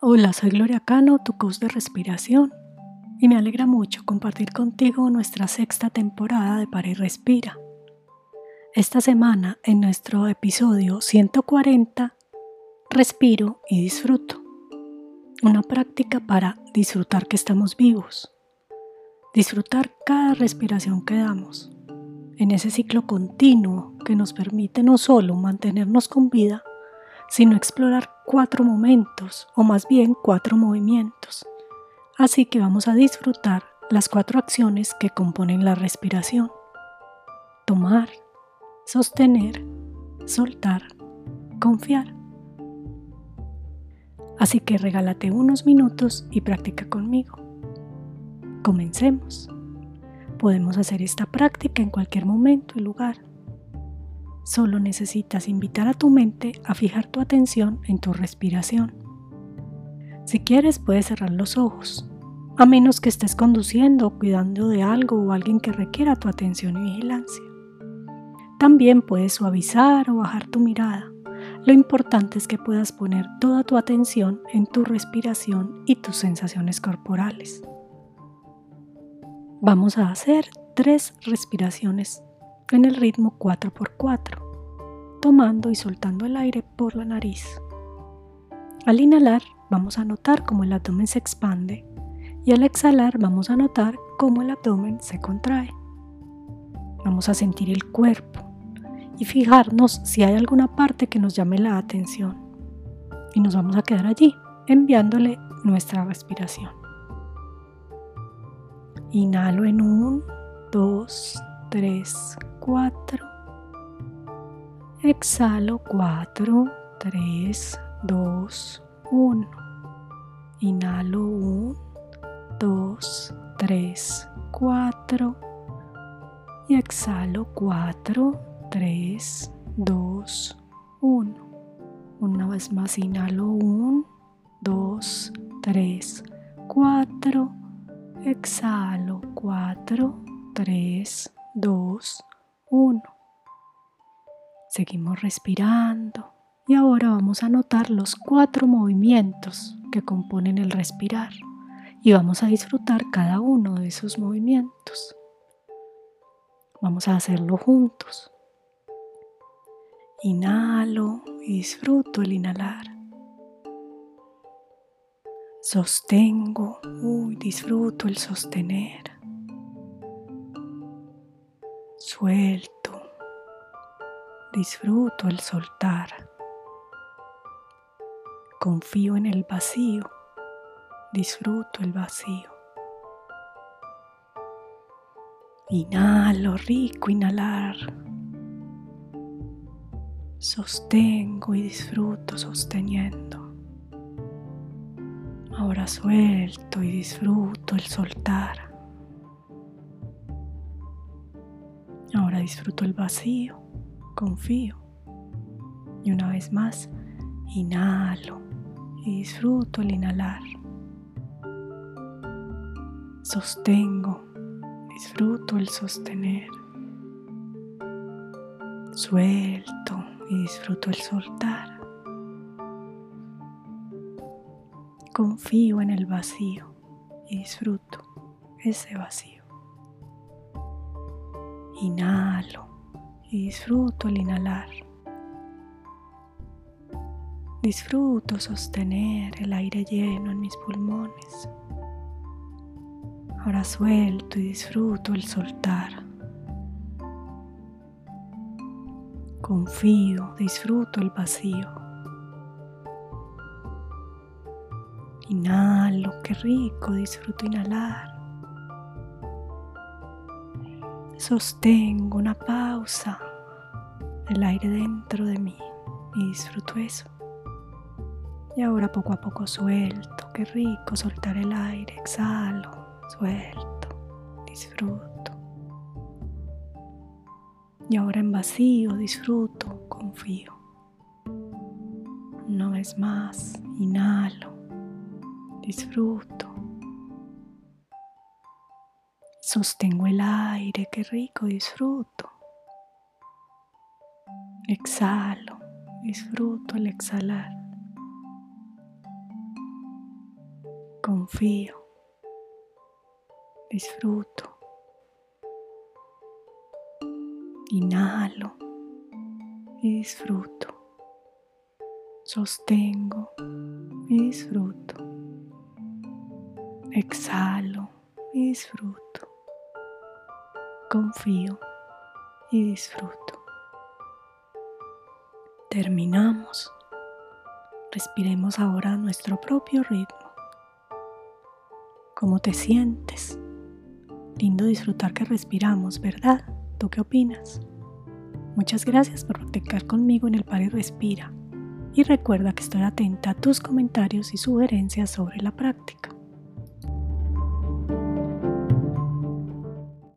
Hola, soy Gloria Cano, tu coach de respiración, y me alegra mucho compartir contigo nuestra sexta temporada de Para y Respira. Esta semana, en nuestro episodio 140, respiro y disfruto. Una práctica para disfrutar que estamos vivos. Disfrutar cada respiración que damos. En ese ciclo continuo que nos permite no solo mantenernos con vida, sino explorar cuatro momentos o más bien cuatro movimientos. Así que vamos a disfrutar las cuatro acciones que componen la respiración. Tomar, sostener, soltar, confiar. Así que regálate unos minutos y practica conmigo. Comencemos. Podemos hacer esta práctica en cualquier momento y lugar. Solo necesitas invitar a tu mente a fijar tu atención en tu respiración. Si quieres puedes cerrar los ojos, a menos que estés conduciendo o cuidando de algo o alguien que requiera tu atención y vigilancia. También puedes suavizar o bajar tu mirada. Lo importante es que puedas poner toda tu atención en tu respiración y tus sensaciones corporales. Vamos a hacer tres respiraciones en el ritmo 4x4, tomando y soltando el aire por la nariz. Al inhalar vamos a notar cómo el abdomen se expande y al exhalar vamos a notar cómo el abdomen se contrae. Vamos a sentir el cuerpo y fijarnos si hay alguna parte que nos llame la atención. Y nos vamos a quedar allí enviándole nuestra respiración. Inhalo en 1, 2, 3, 4. Exhalo 4, 3, 2, 1. Inhalo 1, 2, 3, 4. Y exhalo 4, 3, 2, 1. Una vez más inhalo 1, 2, 3, 4. Exhalo 4, 3, 2, 1. Seguimos respirando y ahora vamos a notar los cuatro movimientos que componen el respirar y vamos a disfrutar cada uno de esos movimientos. Vamos a hacerlo juntos. Inhalo y disfruto el inhalar. Sostengo, uy, disfruto el sostener. Suelto. Disfruto el soltar. Confío en el vacío. Disfruto el vacío. Inhalo, rico inhalar. Sostengo y disfruto sosteniendo. Ahora suelto y disfruto el soltar. Disfruto el vacío, confío. Y una vez más, inhalo y disfruto el inhalar. Sostengo, disfruto el sostener. Suelto y disfruto el soltar. Confío en el vacío y disfruto ese vacío. Inhalo y disfruto el inhalar. Disfruto sostener el aire lleno en mis pulmones. Ahora suelto y disfruto el soltar. Confío, disfruto el vacío. Inhalo, qué rico, disfruto inhalar. Sostengo una pausa, el aire dentro de mí y disfruto eso. Y ahora poco a poco suelto, qué rico soltar el aire, exhalo, suelto, disfruto. Y ahora en vacío disfruto, confío. Una vez más, inhalo, disfruto. Sostengo el aire, qué rico, disfruto. Exhalo, disfruto el exhalar. confío, disfruto. Inhalo y disfruto. Sostengo y disfruto. Exhalo y disfruto. Confío y disfruto. Terminamos. Respiremos ahora a nuestro propio ritmo. ¿Cómo te sientes? Lindo disfrutar que respiramos, ¿verdad? ¿Tú qué opinas? Muchas gracias por practicar conmigo en el par y respira. Y recuerda que estoy atenta a tus comentarios y sugerencias sobre la práctica.